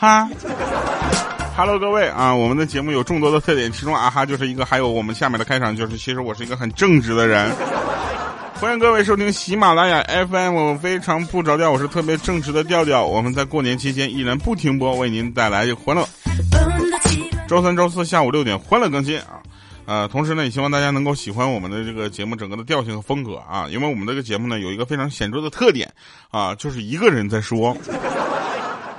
啊哈，Hello，各位啊，我们的节目有众多的特点，其中啊哈就是一个，还有我们下面的开场就是，其实我是一个很正直的人。欢迎各位收听喜马拉雅 FM，非常不着调，我是特别正直的调调。我们在过年期间依然不停播，为您带来欢乐。周三、周四下午六点欢乐更新啊。呃，同时呢，也希望大家能够喜欢我们的这个节目整个的调性和风格啊，因为我们这个节目呢有一个非常显著的特点啊，就是一个人在说。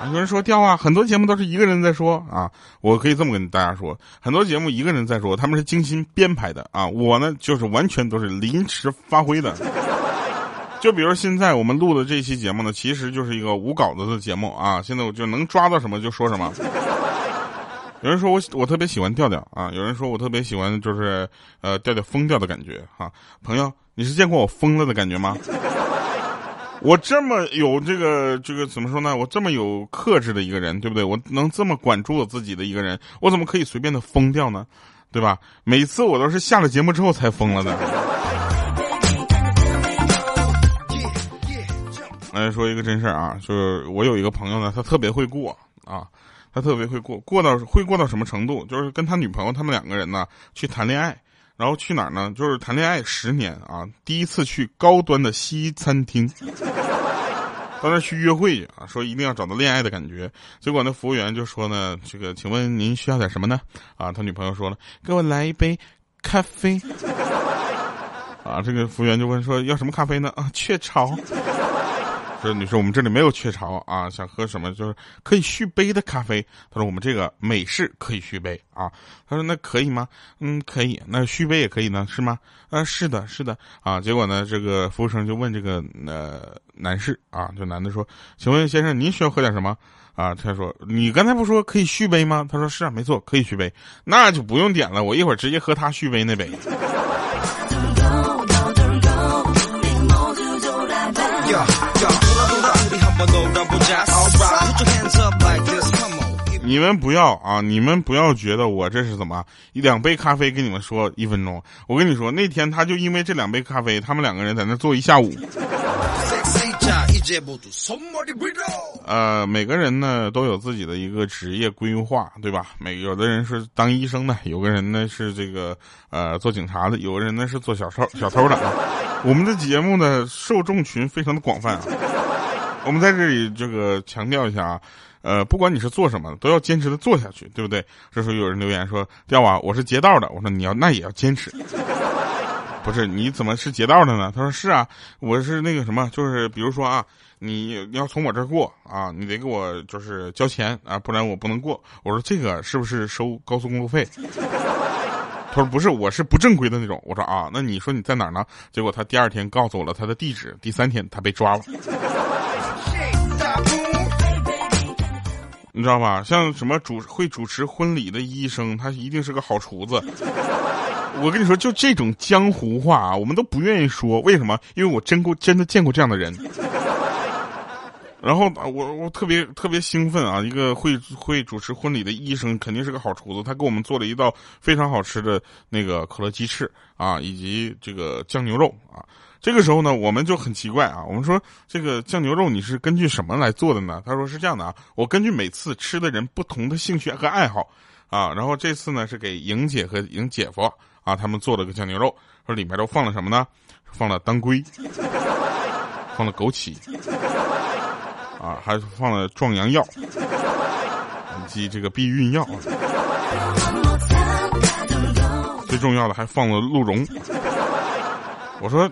有人说调啊，很多节目都是一个人在说啊，我可以这么跟大家说，很多节目一个人在说，他们是精心编排的啊，我呢就是完全都是临时发挥的。就比如现在我们录的这期节目呢，其实就是一个无稿子的节目啊，现在我就能抓到什么就说什么。有人说我我特别喜欢调调啊，有人说我特别喜欢就是呃调调疯掉的感觉哈。朋友，你是见过我疯了的感觉吗？我这么有这个这个怎么说呢？我这么有克制的一个人，对不对？我能这么管住我自己的一个人，我怎么可以随便的疯掉呢？对吧？每次我都是下了节目之后才疯了的。来说一个真事儿啊，就是我有一个朋友呢，他特别会过啊。他特别会过，过到会过到什么程度？就是跟他女朋友他们两个人呢去谈恋爱，然后去哪儿呢？就是谈恋爱十年啊，第一次去高端的西餐厅，到那去约会去啊，说一定要找到恋爱的感觉。结果那服务员就说呢，这个请问您需要点什么呢？啊，他女朋友说了，给我来一杯咖啡。啊，这个服务员就问说要什么咖啡呢？啊，雀巢。说你说，我们这里没有雀巢啊，想喝什么就是可以续杯的咖啡。他说我们这个美式可以续杯啊。他说那可以吗？嗯，可以。那续杯也可以呢，是吗？啊，是的，是的啊。结果呢，这个服务生就问这个呃男士啊，就男的说，请问先生您需要喝点什么啊？他说你刚才不说可以续杯吗？他说是啊，没错，可以续杯。那就不用点了，我一会儿直接喝他续杯那杯。你们不要啊！你们不要觉得我这是怎么一两杯咖啡跟你们说一分钟。我跟你说，那天他就因为这两杯咖啡，他们两个人在那坐一下午。呃，每个人呢都有自己的一个职业规划，对吧？每有的人是当医生的，有个人呢是这个呃做警察的，有个人呢是做小偷小偷的啊。我们的节目呢受众群非常的广泛啊。我们在这里这个强调一下啊，呃，不管你是做什么，都要坚持的做下去，对不对？这时候有人留言说：“调啊，我是劫道的。”我说：“你要那也要坚持。”不是你怎么是劫道的呢？他说：“是啊，我是那个什么，就是比如说啊，你你要从我这儿过啊，你得给我就是交钱啊，不然我不能过。”我说：“这个是不是收高速公路费？” 他说：“不是，我是不正规的那种。”我说：“啊，那你说你在哪儿呢？”结果他第二天告诉我了他的地址，第三天他被抓了。你知道吧？像什么主会主持婚礼的医生，他一定是个好厨子。我跟你说，就这种江湖话啊，我们都不愿意说。为什么？因为我真过真的见过这样的人。然后我我特别特别兴奋啊！一个会会主持婚礼的医生，肯定是个好厨子。他给我们做了一道非常好吃的那个可乐鸡翅啊，以及这个酱牛肉啊。这个时候呢，我们就很奇怪啊，我们说这个酱牛肉你是根据什么来做的呢？他说是这样的啊，我根据每次吃的人不同的兴趣和爱好啊，然后这次呢是给莹姐和莹姐夫啊他们做了个酱牛肉，说里面都放了什么呢？放了当归，放了枸杞，啊，还放了壮阳药，以及这个避孕药，最重要的还放了鹿茸。我说。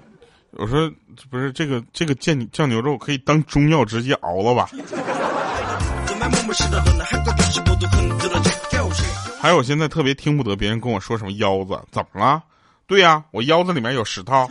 我说不是这个这个酱酱牛肉可以当中药直接熬了吧？还有我现在特别听不得别人跟我说什么腰子，怎么了？对呀，我腰子里面有石头，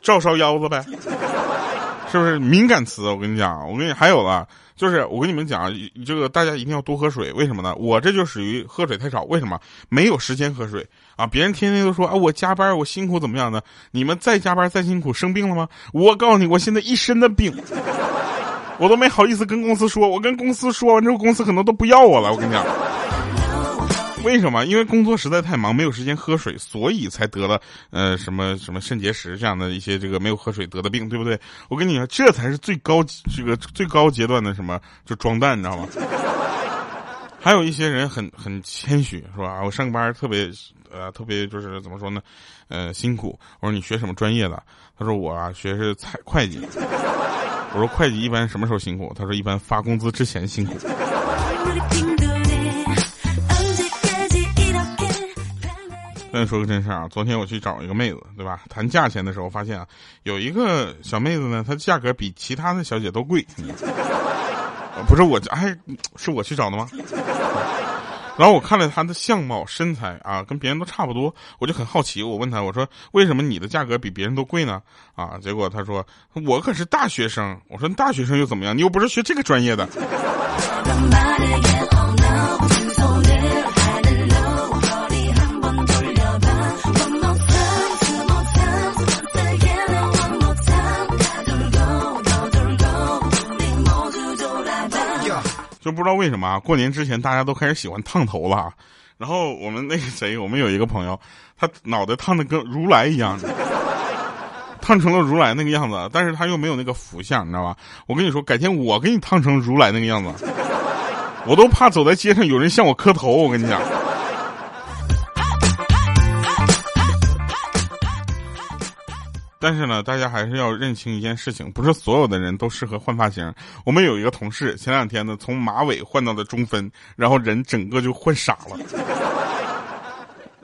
照烧腰子呗，是不是敏感词？我跟你讲，我跟你还有了。就是我跟你们讲，这个大家一定要多喝水。为什么呢？我这就属于喝水太少。为什么？没有时间喝水啊！别人天天都说啊，我加班，我辛苦怎么样呢？你们再加班再辛苦，生病了吗？我告诉你，我现在一身的病，我都没好意思跟公司说。我跟公司说完之后，公司可能都不要我了。我跟你讲，为什么？因为工作实在太忙，没有时间喝水，所以才得了呃什么什么肾结石这样的一些这个没有喝水得的病，对不对？我跟你说，这才是最高这个最高阶段的什么，就装蛋，你知道吗？还有一些人很很谦虚，是吧？我上班特别呃特别就是怎么说呢？呃，辛苦。我说你学什么专业的？他说我啊学是财会计。我说会计一般什么时候辛苦？他说一般发工资之前辛苦。跟你说个真事啊，昨天我去找一个妹子，对吧？谈价钱的时候发现啊，有一个小妹子呢，她价格比其他的小姐都贵。不是我，哎，是我去找的吗？然后我看了她的相貌、身材啊，跟别人都差不多，我就很好奇，我问她，我说为什么你的价格比别人都贵呢？啊，结果她说我可是大学生。我说大学生又怎么样？你又不是学这个专业的。就不知道为什么啊过年之前大家都开始喜欢烫头了，然后我们那个谁，我们有一个朋友，他脑袋烫的跟如来一样，烫成了如来那个样子，但是他又没有那个福相，你知道吧？我跟你说，改天我给你烫成如来那个样子，我都怕走在街上有人向我磕头，我跟你讲。但是呢，大家还是要认清一件事情，不是所有的人都适合换发型。我们有一个同事，前两天呢从马尾换到了中分，然后人整个就换傻了。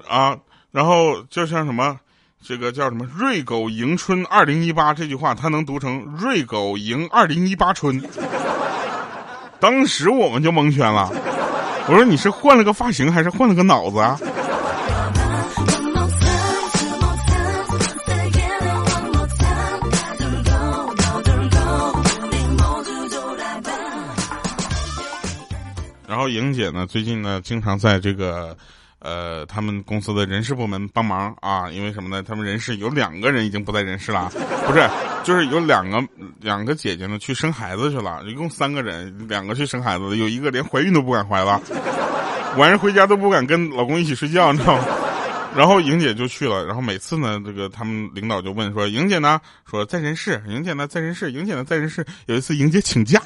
啊，然后就像什么，这个叫什么“瑞狗迎春二零一八”这句话，他能读成“瑞狗迎二零一八春”。当时我们就蒙圈了，我说你是换了个发型，还是换了个脑子啊？后莹姐呢，最近呢，经常在这个，呃，他们公司的人事部门帮忙啊。因为什么呢？他们人事有两个人已经不在人事了，不是，就是有两个两个姐姐呢去生孩子去了，一共三个人，两个去生孩子，有一个连怀孕都不敢怀了，晚上回家都不敢跟老公一起睡觉，你知道吗？然后莹姐就去了，然后每次呢，这个他们领导就问说：“莹姐呢？说在人事，莹姐呢在人事，莹姐呢在人事。”有一次莹姐请假。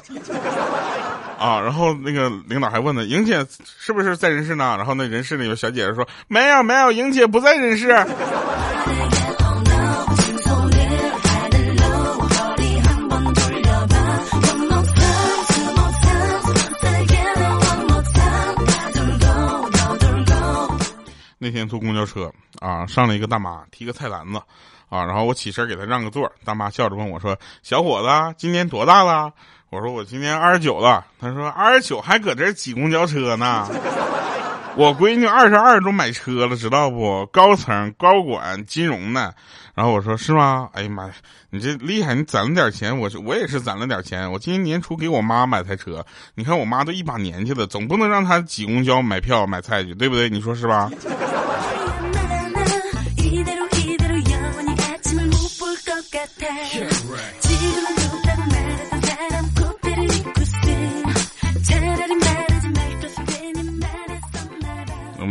啊，然后那个领导还问呢，莹姐是不是在人事呢？然后那人事里有小姐姐说，没有没有，莹姐不在人事。那天坐公交车啊，上了一个大妈，提个菜篮子，啊，然后我起身给她让个座，大妈笑着问我说：“小伙子，今年多大了？”我说我今年二十九了，他说二十九还搁这挤公交车呢。我闺女二十二都买车了，知道不？高层高管金融的。然后我说是吗？哎呀妈呀，你这厉害，你攒了点钱。我我也是攒了点钱，我今年年初给我妈买台车。你看我妈都一把年纪了，总不能让她挤公交买票买菜去，对不对？你说是吧？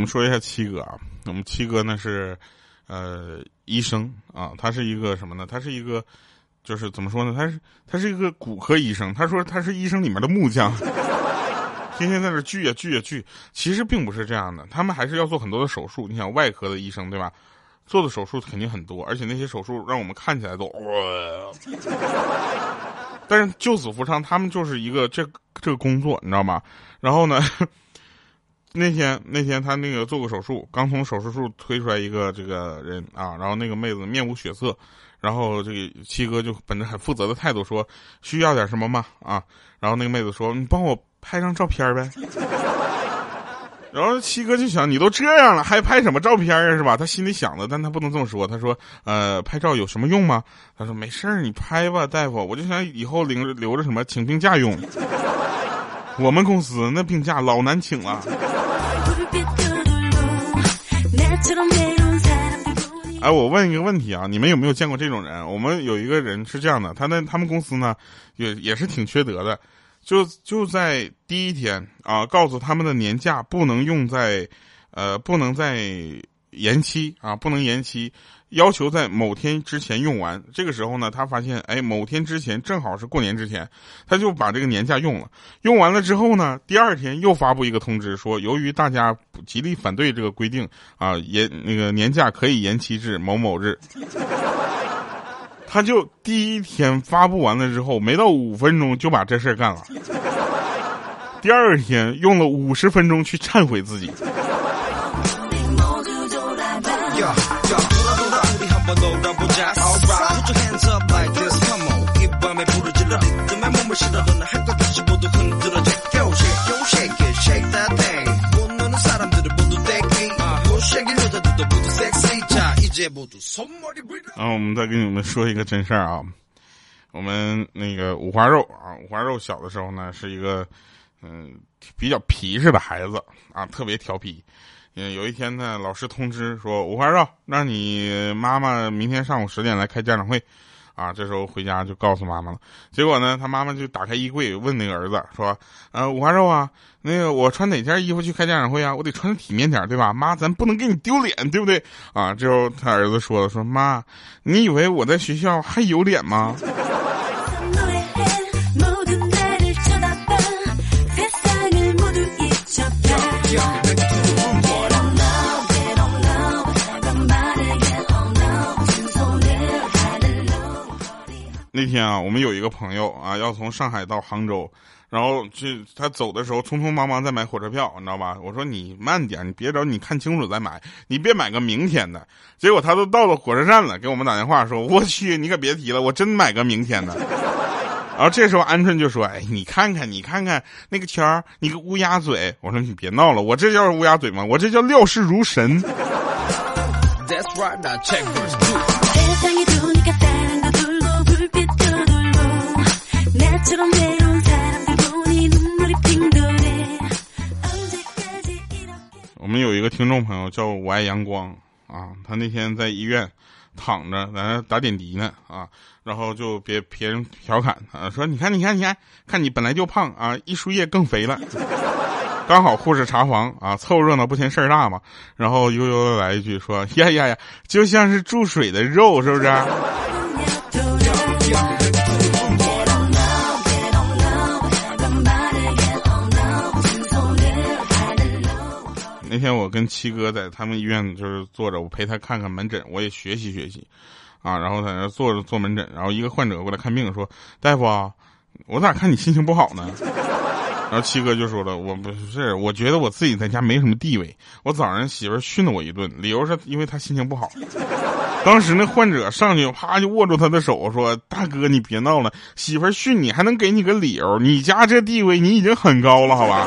说一下七哥啊，我们七哥呢是，呃，医生啊，他是一个什么呢？他是一个，就是怎么说呢？他是他是一个骨科医生。他说他是医生里面的木匠，天天在那锯呀锯呀锯。其实并不是这样的，他们还是要做很多的手术。你想外科的医生对吧？做的手术肯定很多，而且那些手术让我们看起来都，但是救死扶伤，他们就是一个这这个工作，你知道吗？然后呢？那天那天他那个做过手术，刚从手术室推出来一个这个人啊，然后那个妹子面无血色，然后这个七哥就本着很负责的态度说需要点什么吗？啊，然后那个妹子说你帮我拍张照片呗。然后七哥就想你都这样了还拍什么照片啊是吧？他心里想的，但他不能这么说。他说呃拍照有什么用吗？他说没事儿你拍吧大夫，我就想以后领留着什么请病假用。我们公司那病假老难请了。哎，我问一个问题啊，你们有没有见过这种人？我们有一个人是这样的，他那他们公司呢，也也是挺缺德的，就就在第一天啊，告诉他们的年假不能用在，呃，不能在延期啊，不能延期，要求在某天之前用完。这个时候呢，他发现，哎，某天之前正好是过年之前，他就把这个年假用了。用完了之后呢，第二天又发布一个通知说，由于大家极力反对这个规定啊，延那个年假可以延期至某某日。他就第一天发布完了之后，没到五分钟就把这事儿干了。第二天用了五十分钟去忏悔自己。啊我们再跟你们说一个真事儿啊，我们那个五花肉啊，五花肉小的时候呢是一个嗯比较皮实的孩子啊，特别调皮。嗯，有一天呢，老师通知说五花肉，让你妈妈明天上午十点来开家长会。啊，这时候回家就告诉妈妈了。结果呢，他妈妈就打开衣柜问那个儿子说：“呃，五花肉啊，那个我穿哪件衣服去开家长会啊？我得穿的体面点，对吧？妈，咱不能给你丢脸，对不对？”啊，之后他儿子说了：“说妈，你以为我在学校还有脸吗？”那天啊，我们有一个朋友啊，要从上海到杭州，然后去他走的时候匆匆忙忙在买火车票，你知道吧？我说你慢点，你别着，你看清楚再买，你别买个明天的。结果他都到了火车站了，给我们打电话说：“我去，你可别提了，我真买个明天的。”然后这时候鹌鹑就说：“哎，你看看，你看看那个圈儿，你个乌鸦嘴。”我说：“你别闹了，我这叫乌鸦嘴吗？我这叫料事如神。”我们有一个听众朋友叫我爱阳光啊，他那天在医院躺着，在那打点滴呢啊，然后就别别人调侃啊，说你看你看你看，看你本来就胖啊，一输液更肥了。刚好护士查房啊，凑热闹不嫌事儿大嘛，然后悠悠的来一句说呀呀呀，就像是注水的肉，是不是？那天我跟七哥在他们医院就是坐着，我陪他看看门诊，我也学习学习，啊，然后在那坐着做门诊，然后一个患者过来看病，说：“大夫啊，我咋看你心情不好呢？” 然后七哥就说了：“我不是，我觉得我自己在家没什么地位，我早上媳妇训了我一顿，理由是因为他心情不好。”当时那患者上去啪就握住他的手说：“大哥，你别闹了，媳妇训你还能给你个理由？你家这地位你已经很高了，好吧？”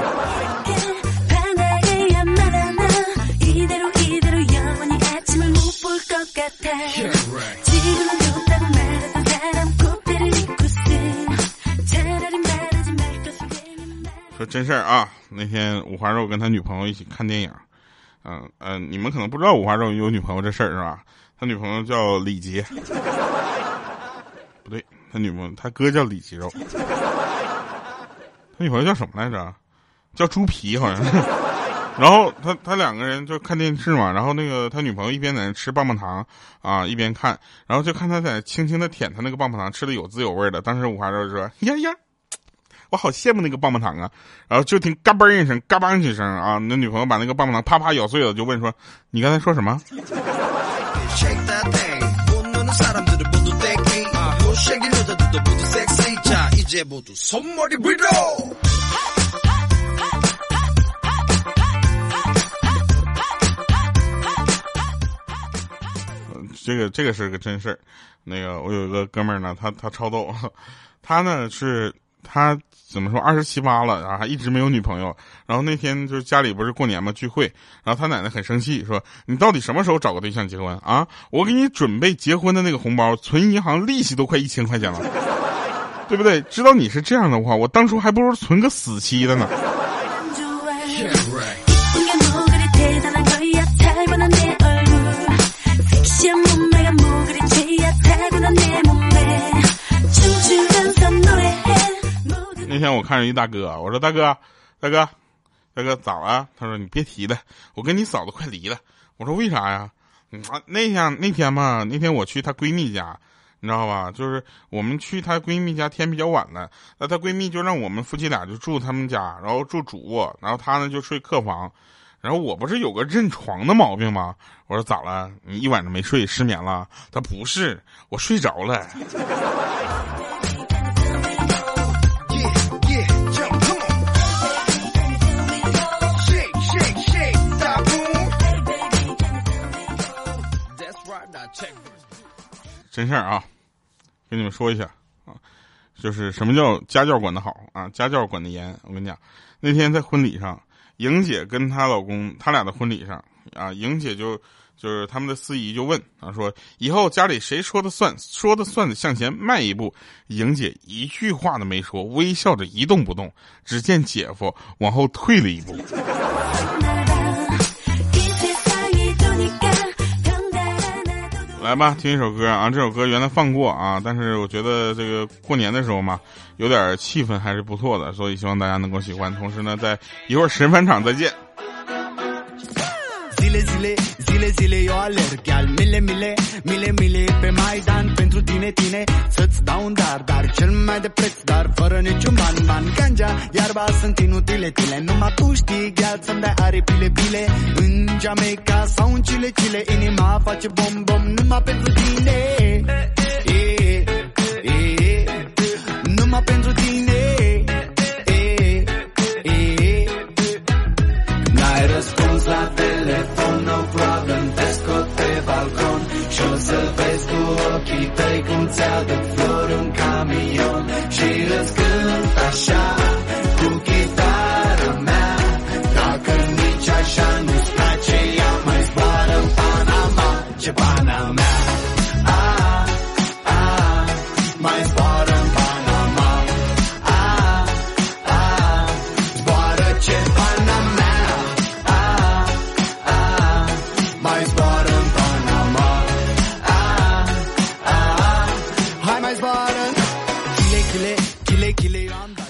说真事儿啊，那天五花肉跟他女朋友一起看电影，嗯嗯，你们可能不知道五花肉有女朋友这事儿是吧？他女朋友叫李杰，不对，他女朋友他哥叫李吉肉，他女朋友叫什么来着？叫猪皮好像。然后他他两个人就看电视嘛，然后那个他女朋友一边在那吃棒棒糖啊，一边看，然后就看他在轻轻的舔他那个棒棒糖，吃的有滋有味的。当时五花肉就说呀呀。我好羡慕那个棒棒糖啊！然后就听嘎嘣一声，嘎嘣几声啊！那女朋友把那个棒棒糖啪啪咬碎了，就问说：“你刚才说什么？”这个这个是个真事儿。那个我有一个哥们儿呢，他他超逗，他呢是。他怎么说？二十七八了，然后还一直没有女朋友。然后那天就是家里不是过年嘛，聚会。然后他奶奶很生气，说：“你到底什么时候找个对象结婚啊？我给你准备结婚的那个红包，存银行利息都快一千块钱了，对不对？知道你是这样的话，我当初还不如存个死期的呢。”那天我看着一大哥，我说大哥，大哥，大哥咋了？他说你别提了，我跟你嫂子快离了。我说为啥呀？啊，那天那天嘛，那天我去她闺蜜家，你知道吧？就是我们去她闺蜜家，天比较晚了，那她闺蜜就让我们夫妻俩就住他们家，然后住主卧，然后她呢就睡客房。然后我不是有个认床的毛病吗？我说咋了？你一晚上没睡，失眠了？她不是，我睡着了。真事儿啊，跟你们说一下啊，就是什么叫家教管得好啊，家教管得严。我跟你讲，那天在婚礼上，莹姐跟她老公，他俩的婚礼上啊，莹姐就就是他们的司仪就问啊，说以后家里谁说的算，说的算的向前迈一步。莹姐一句话都没说，微笑着一动不动。只见姐夫往后退了一步。来吧，听一首歌啊！这首歌原来放过啊，但是我觉得这个过年的时候嘛，有点气氛还是不错的，所以希望大家能够喜欢。同时呢，在一会儿神返场再见。Zile, zile, zile, zile eu alerg. Al mile, mile, mile, mile Pe Maidan pentru tine, tine. Să-ți dau un dar, dar cel mai de preț Dar fără niciun ban, ban. Ganja, iarba sunt inutile, tile Numai tu știi, gheal să-mi dai aripile, pile În Jamaica sau în Chile, Chile Inima face bom, bom Numai pentru tine. E, e, Numai pentru tine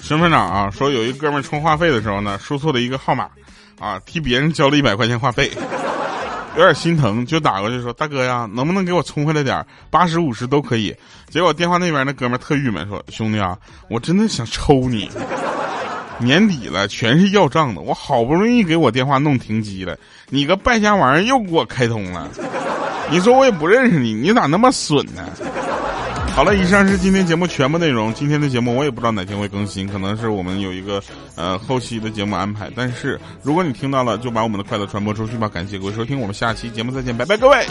身份证啊，说有一哥们充话费的时候呢，输错了一个号码，啊，替别人交了一百块钱话费，有点心疼，就打过去说：“大哥呀，能不能给我充回来点八十五十都可以。”结果电话那边那哥们特郁闷，说：“兄弟啊，我真的想抽你。年底了，全是要账的，我好不容易给我电话弄停机了，你个败家玩意儿又给我开通了。你说我也不认识你，你咋那么损呢？”好了，以上是今天节目全部内容。今天的节目我也不知道哪天会更新，可能是我们有一个呃后期的节目安排。但是如果你听到了，就把我们的快乐传播出去吧。感谢各位收听，我们下期节目再见，拜拜，各位。